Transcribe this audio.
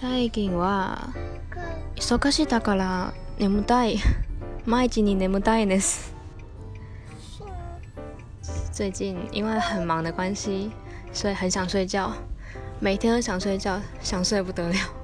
最近は忙しいだから眠たい。毎日に眠たいです。最近因为很忙的关系，所以很想睡觉，每天都想睡觉，想睡不得了。